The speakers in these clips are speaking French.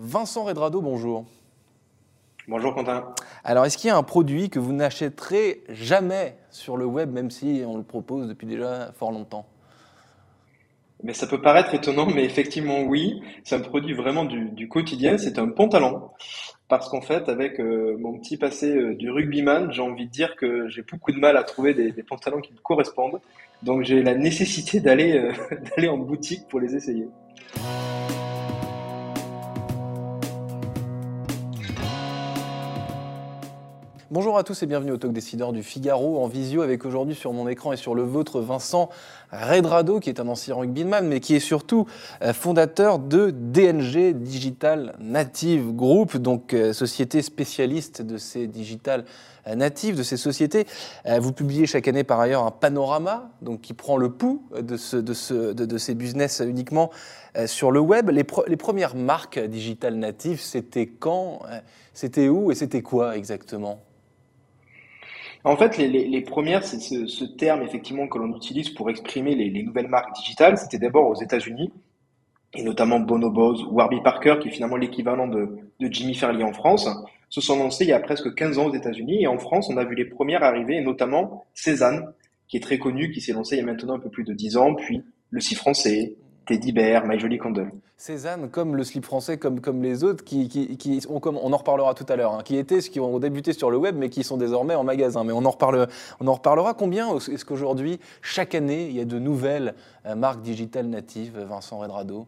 Vincent Redrado, bonjour. Bonjour Quentin. Alors, est-ce qu'il y a un produit que vous n'achèterez jamais sur le web, même si on le propose depuis déjà fort longtemps? Mais ça peut paraître étonnant, mais effectivement oui, c'est un produit vraiment du, quotidien, c'est un pantalon. Parce qu'en fait, avec euh, mon petit passé euh, du rugbyman, j'ai envie de dire que j'ai beaucoup de mal à trouver des, pantalons qui me correspondent. Donc j'ai la nécessité d'aller euh, d'aller en boutique pour les essayer. Bonjour à tous et bienvenue au Talk Décideur du Figaro en visio avec aujourd'hui sur mon écran et sur le vôtre Vincent Redrado qui est un ancien rugbyman mais qui est surtout euh, fondateur de DNG Digital Native Group, donc euh, société spécialiste de ces digital euh, natives, de ces sociétés. Vous publiez chaque année par ailleurs un panorama donc qui prend le pouls de, ces business uniquement sur le web. Les, les premières marques digital natives, c'était quand C'était où et c'était quoi exactement? En fait, les, premières, c'est ce, terme effectivement que l'on utilise pour exprimer les, nouvelles marques digitales. C'était d'abord aux États-Unis, et notamment Bonobos, Warby Parker, qui est finalement l'équivalent de, Jimmy Fairley en France, se sont lancés il y a presque 15 ans aux États-Unis. Et en France, on a vu les premières arriver, et notamment Cézanne, qui est très connu, qui s'est lancé il y a maintenant un peu plus de 10 ans, puis le Si français, Teddy Bear, My. Cézanne, comme le slip français, comme, comme les autres, qui, qui, ont, comme, on en reparlera tout à l'heure, hein, qui étaient, qui ont débuté sur le web, mais qui sont désormais en magasin. Mais on en, reparle, on en reparlera. Combien est-ce qu'aujourd'hui, chaque année, il y a de nouvelles euh, marques digitales natives, Vincent Redrado?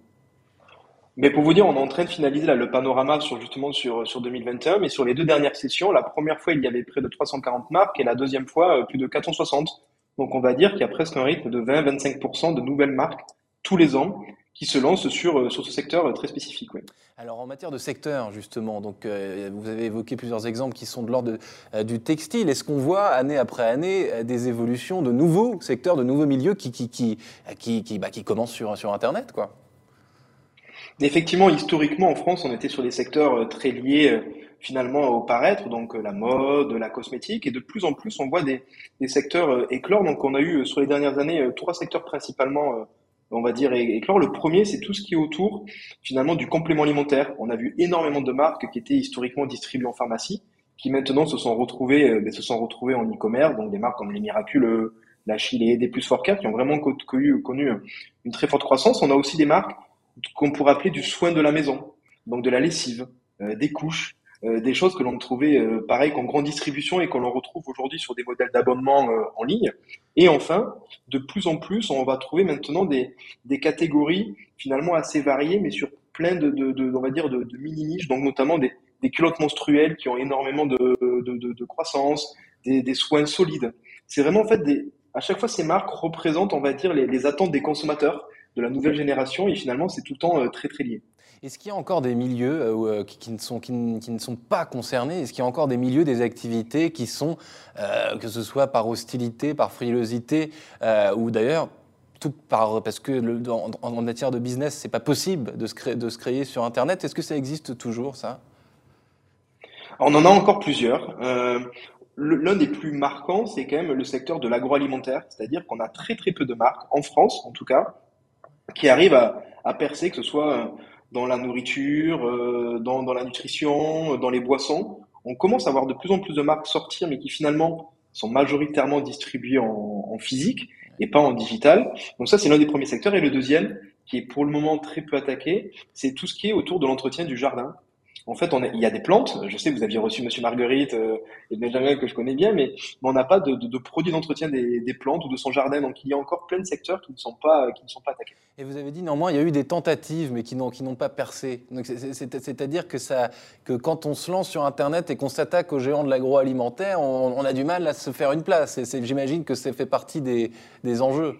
Mais pour vous dire, on est en train de finaliser là, le panorama sur justement sur, sur 2021, mais sur les deux dernières sessions, la première fois il y avait près de 340 marques et la deuxième fois euh, plus de 460. Donc on va dire qu'il y a presque un rythme de 20-25% de nouvelles marques tous les ans qui se lancent sur, euh, sur ce secteur euh, très spécifique. Alors en matière de secteur, justement, donc, euh, vous avez évoqué plusieurs exemples qui sont de l'ordre du textile. Est-ce qu'on voit année après année des évolutions de nouveaux secteurs, de nouveaux milieux qui, qui, qui, qui, qui, bah, qui commencent sur, sur Internet quoi? Effectivement, historiquement, en France, on était sur des secteurs très liés finalement au paraître, donc la mode, la cosmétique, et de plus en plus, on voit des, des secteurs éclore. Donc on a eu sur les dernières années trois secteurs principalement on va dire, éclore. Le premier, c'est tout ce qui est autour, finalement, du complément alimentaire. On a vu énormément de marques qui étaient historiquement distribuées en pharmacie, qui maintenant se sont retrouvées, euh, ben, se sont retrouvées en e-commerce, donc des marques comme les Miraculeux, la Chile, des plus qui ont vraiment connu, connu une très forte croissance. On a aussi des marques qu'on pourrait appeler du soin de la maison, donc de la lessive, euh, des couches, euh, des choses que l'on trouvait euh, pareil qu'en grande distribution et qu'on retrouve aujourd'hui sur des modèles d'abonnement euh, en ligne. Et enfin, de plus en plus, on va trouver maintenant des, des catégories finalement assez variées, mais sur plein de, de, de on va dire, de, de mini-niches, donc notamment des, des culottes menstruelles qui ont énormément de, de, croissance, des, des, soins solides. C'est vraiment en fait des, à chaque fois ces marques représentent, on va dire, les, les attentes des consommateurs de la nouvelle génération et finalement c'est tout le temps très très lié. Est-ce qu'il y a encore des milieux euh, euh, qui, ne sont, pas concernés? Est-ce qu'il y a encore des milieux, des activités qui sont, euh, que ce soit par hostilité, par frilosité, ou d'ailleurs tout par, parce que en, matière de business, c'est pas possible de se, créer, de se créer sur Internet. Est-ce que ça existe toujours, ça? On en a encore plusieurs. L'un des plus marquants, c'est quand même le secteur de l'agroalimentaire, c'est-à-dire qu'on a très très peu de marques, en France en tout cas, qui arrivent à percer, que ce soit dans la nourriture, euh, dans, la nutrition, dans les boissons. On commence à voir de plus en plus de marques sortir, mais qui finalement sont majoritairement distribuées en, en physique et pas en digital. Donc ça, c'est l'un des premiers secteurs. Et le deuxième, qui est pour le moment très peu attaqué, c'est tout ce qui est autour de l'entretien du jardin. En fait, on il y a des plantes. Je sais que vous aviez reçu Monsieur Marguerite euh, et Benjamin que je connais bien, mais, on n'a pas de, de, de produits d'entretien des, des, plantes ou de son jardin. Donc, il y a encore plein de secteurs qui ne sont pas, qui ne sont pas attaqués. Et vous avez dit néanmoins, il y a eu des tentatives, mais qui n'ont, qui n'ont pas percé. Donc, c'est, à dire que, ça, que quand on se lance sur Internet et qu'on s'attaque aux géants de l'agroalimentaire, on, on, a du mal à se faire une place. Et j'imagine que ça fait partie des, des enjeux.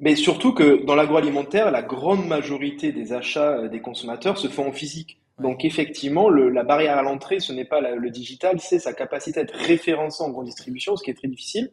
Mais surtout que dans l'agroalimentaire, la grande majorité des achats euh, des consommateurs se font en physique. Donc effectivement, le, la barrière à l'entrée, ce n'est pas le digital, c'est sa capacité à être référencé en grande distribution, ce qui est très difficile.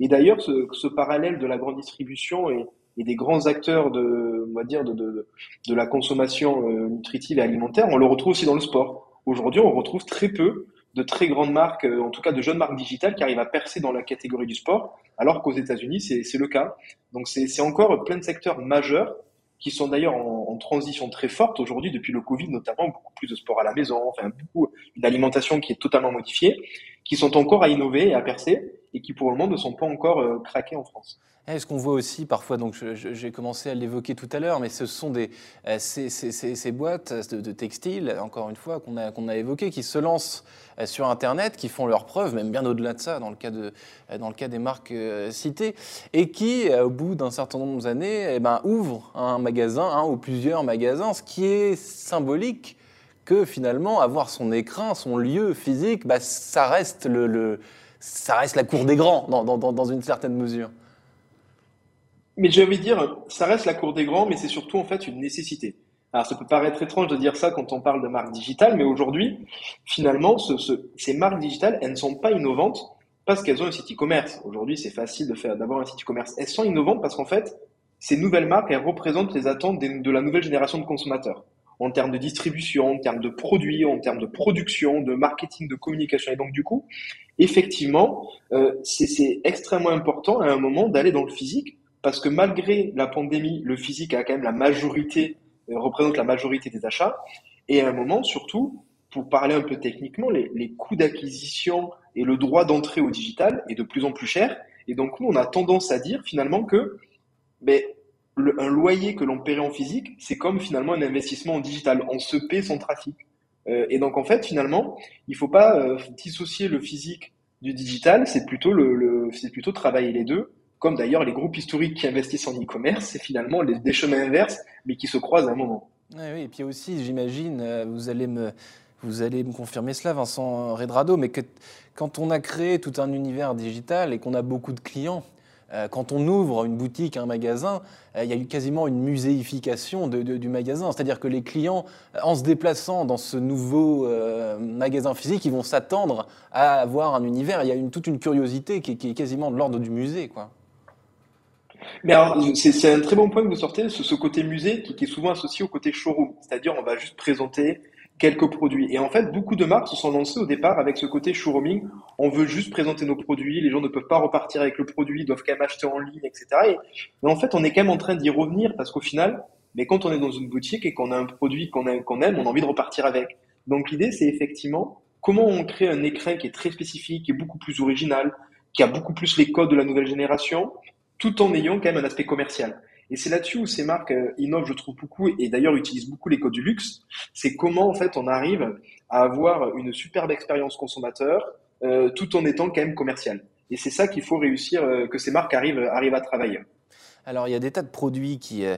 Et d'ailleurs, ce, ce, parallèle de la grande distribution et, et, des grands acteurs de, on va dire, de, de, de la consommation euh, nutritive et alimentaire, on le retrouve aussi dans le sport. Aujourd'hui, on retrouve très peu de très grandes marques, euh, en tout cas de jeunes marques digitales, qui arrivent à percer dans la catégorie du sport, alors qu'aux États-Unis, c'est le cas. Donc c'est encore plein de secteurs majeurs qui sont d'ailleurs en, transition très forte aujourd'hui depuis le Covid, notamment beaucoup plus de sport à la maison, enfin beaucoup une alimentation qui est totalement modifiée, qui sont encore à innover et à percer et qui pour le moment ne sont pas encore euh, craqués en France. Est-ce qu'on voit aussi parfois, donc j'ai commencé à l'évoquer tout à l'heure, mais ce sont des, euh, ces, ces, ces, boîtes de, de, textiles, encore une fois, qu'on a, qu'on a évoquées, qui se lancent euh, sur Internet, qui font leurs preuves, même bien au-delà de ça, dans le cas, de, euh, dans le cas des marques citées, et qui, au bout d'un certain nombre d'années, eh ben, ouvrent un magasin, un ou plusieurs magasins, ce qui est symbolique que finalement, avoir son écrin, son lieu physique, bah, ça, reste le, ça reste la cour des grands, dans, dans, dans une certaine mesure. Mais j'ai envie de dire, ça reste la cour des grands, mais c'est surtout en fait une nécessité. Alors ça peut paraître étrange de dire ça quand on parle de marques digitales, mais aujourd'hui, finalement, ce, ce, ces marques digitales, elles ne sont pas innovantes parce qu'elles ont un site e-commerce. Aujourd'hui, c'est facile de faire d'avoir un site e-commerce. Elles sont innovantes parce qu'en fait, ces nouvelles marques, elles représentent les attentes de la nouvelle génération de consommateurs en termes de distribution, en termes de produits, en termes de production, de marketing, de communication. Et donc du coup, effectivement, euh, c'est extrêmement important à un moment d'aller dans le physique parce que malgré la pandémie, le physique a quand même la majorité, euh, représente la majorité des achats. Et à un moment, surtout, pour parler un peu techniquement, les, les coûts d'acquisition et le droit d'entrée au digital est de plus en plus cher. Et donc, nous, on a tendance à dire finalement que ben, un loyer que l'on paierait en physique, c'est comme finalement un investissement en digital. On se paie son trafic. Euh, et donc, en fait, finalement, il faut pas euh, dissocier le physique du digital, c'est plutôt, travailler les deux comme d'ailleurs les groupes historiques qui investissent en e-commerce, c'est finalement les, des chemins inverses, mais qui se croisent à un moment. Oui, et puis aussi, j'imagine, euh, vous allez me, vous allez me confirmer cela, Vincent Redrado, mais que quand on a créé tout un univers digital et qu'on a beaucoup de clients, quand on ouvre une boutique, un magasin, euh, il y a eu quasiment une muséification du magasin. C'est-à-dire que les clients, en se déplaçant dans ce nouveau euh, magasin physique, ils vont s'attendre à avoir un univers. Il y a une, toute une curiosité qui, est quasiment de l'ordre du musée. Quoi. Mais c'est un très bon point que vous sortez, ce, ce côté musée qui, qui, est souvent associé au côté showroom. C'est-à-dire, on va juste présenter quelques produits. Et en fait, beaucoup de marques se sont lancées au départ avec ce côté showrooming. On veut juste présenter nos produits, les gens ne peuvent pas repartir avec le produit, ils doivent quand même acheter en ligne, etc. Et, mais en fait, on est quand même en train d'y revenir parce qu'au final, mais quand on est dans une boutique et qu'on a un produit qu'on aime, on a envie de repartir avec. Donc l'idée, c'est effectivement comment on crée un écrin qui est très spécifique, qui est beaucoup plus original, qui a beaucoup plus les codes de la nouvelle génération, tout en ayant quand même un aspect commercial. Et c'est là-dessus où ces marques euh, innovent, je trouve beaucoup, et d'ailleurs utilisent beaucoup les codes du luxe. C'est comment en fait on arrive à avoir une superbe expérience consommateur euh, tout en étant quand même commercial. Et c'est ça qu'il faut réussir, euh, que ces marques arrivent, arrivent à travailler. Alors, il y a des tas de produits qui, euh,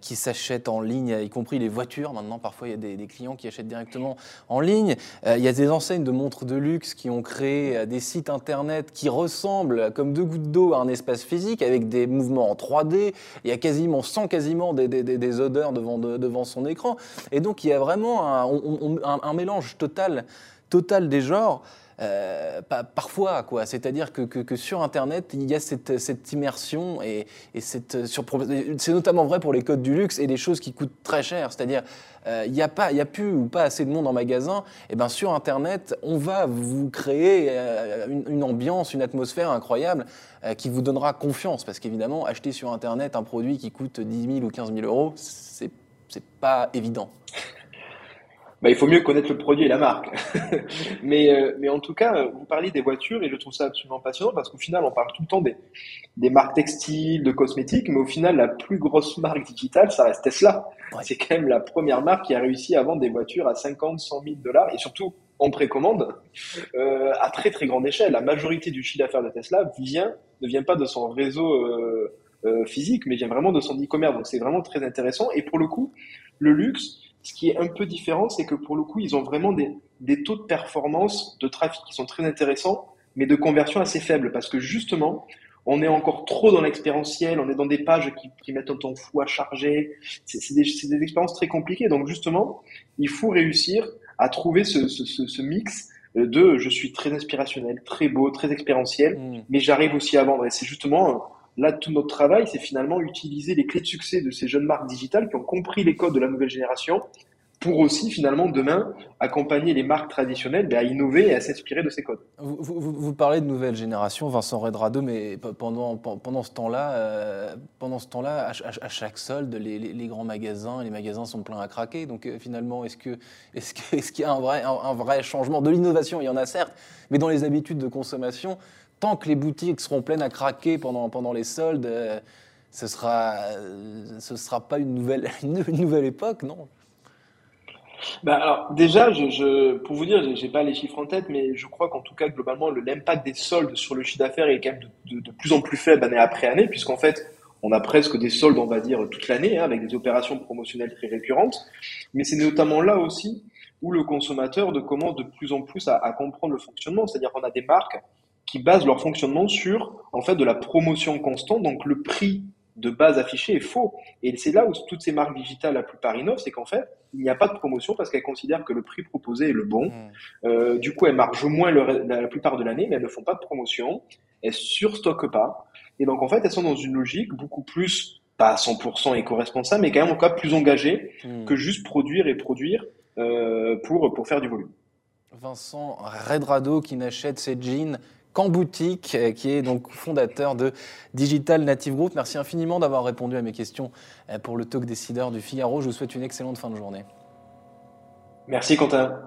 qui s'achètent en ligne, y compris les voitures. Maintenant, parfois, il y a des, clients qui achètent directement en ligne. Euh, il y a des enseignes de montres de luxe qui ont créé euh, des sites internet qui ressemblent comme deux gouttes d'eau à un espace physique avec des mouvements en 3D. Il y a quasiment, sans quasiment des, des, odeurs devant, de, devant son écran. Et donc, il y a vraiment un, un, un mélange total, total des genres. Euh, parfois, quoi. C'est-à-dire que, sur Internet, il y a cette, immersion et, et c'est notamment vrai pour les codes du luxe et des choses qui coûtent très cher. C'est-à-dire, euh, il n'y a pas, il a plus ou pas assez de monde en magasin. Et ben sur Internet, on va vous créer euh, une, ambiance, une atmosphère incroyable euh, qui vous donnera confiance. Parce qu'évidemment, acheter sur Internet un produit qui coûte 10 000 ou 15 000 euros, c'est pas évident bah, il faut mieux connaître le produit et la marque. mais, euh, mais en tout cas, vous parlez des voitures et je trouve ça absolument passionnant parce qu'au final, on parle tout le temps des, des marques textiles, de cosmétiques, mais au final, la plus grosse marque digitale, ça reste Tesla. Ouais. C'est quand même la première marque qui a réussi à vendre des voitures à 50, 100 000 dollars et surtout en précommande euh, à très très grande échelle. La majorité du chiffre d'affaires de Tesla vient, ne vient pas de son réseau euh, euh, physique, mais vient vraiment de son e-commerce. Donc c'est vraiment très intéressant. Et pour le coup, le luxe, ce qui est un peu différent, c'est que pour le coup, ils ont vraiment des, des, taux de performance de trafic qui sont très intéressants, mais de conversion assez faibles, parce que justement, on est encore trop dans l'expérientiel, on est dans des pages qui, qui, mettent un temps fou à charger, c'est des, des, expériences très compliquées. Donc justement, il faut réussir à trouver ce, ce, ce, ce mix de je suis très inspirationnel, très beau, très expérientiel, mmh. mais j'arrive aussi à vendre. Et c'est justement Là, tout notre travail, c'est finalement utiliser les clés de succès de ces jeunes marques digitales qui ont compris les codes de la nouvelle génération pour aussi finalement demain accompagner les marques traditionnelles à innover et à s'inspirer de ces codes. Vous, parlez de nouvelle génération, Vincent Redrado, mais pendant, ce temps-là, euh, temps-là, à, chaque solde, les, grands magasins, les magasins sont pleins à craquer. Donc euh, finalement, est-ce qu'il y a un vrai, un, vrai changement de l'innovation? Il y en a certes, mais dans les habitudes de consommation, tant que les boutiques seront pleines à craquer pendant, pendant les soldes, euh, ce sera, ce sera pas une nouvelle, une nouvelle époque, non? Bah alors déjà, je, je, pour vous dire, j'ai pas les chiffres en tête, mais je crois qu'en tout cas globalement, l'impact des soldes sur le chiffre d'affaires est quand même de, plus en plus faible année après année, puisqu'en fait, on a presque des soldes, on va dire, toute l'année, hein, avec des opérations promotionnelles très récurrentes. Mais c'est notamment là aussi où le consommateur commence de plus en plus à, à comprendre le fonctionnement. C'est-à-dire qu'on a des marques qui basent leur fonctionnement sur en fait de la promotion constante, donc le prix de base affiché est faux. Et c'est là où toutes ces marques digitales, la plupart innovent, c'est qu'en fait, il n'y a pas de promotion parce qu'elles considèrent que le prix proposé est le bon. Hmm. Euh, du coup, elles marchent moins la, plupart de l'année, mais elles ne font pas de promotion, elles surstockent pas. Et donc, en fait, elles sont dans une logique beaucoup plus, pas à 100% éco-responsable, mais quand même cas plus engagée hmm. que juste produire et produire euh, pour, pour faire du volume. Vincent Redrado qui n'achète ses jeans qu'en boutique, euh, qui est donc fondateur de Digital Native Group. Merci infiniment d'avoir répondu à mes questions euh, pour le talk décideur du Figaro. Je vous souhaite une excellente fin de journée. Merci Quentin.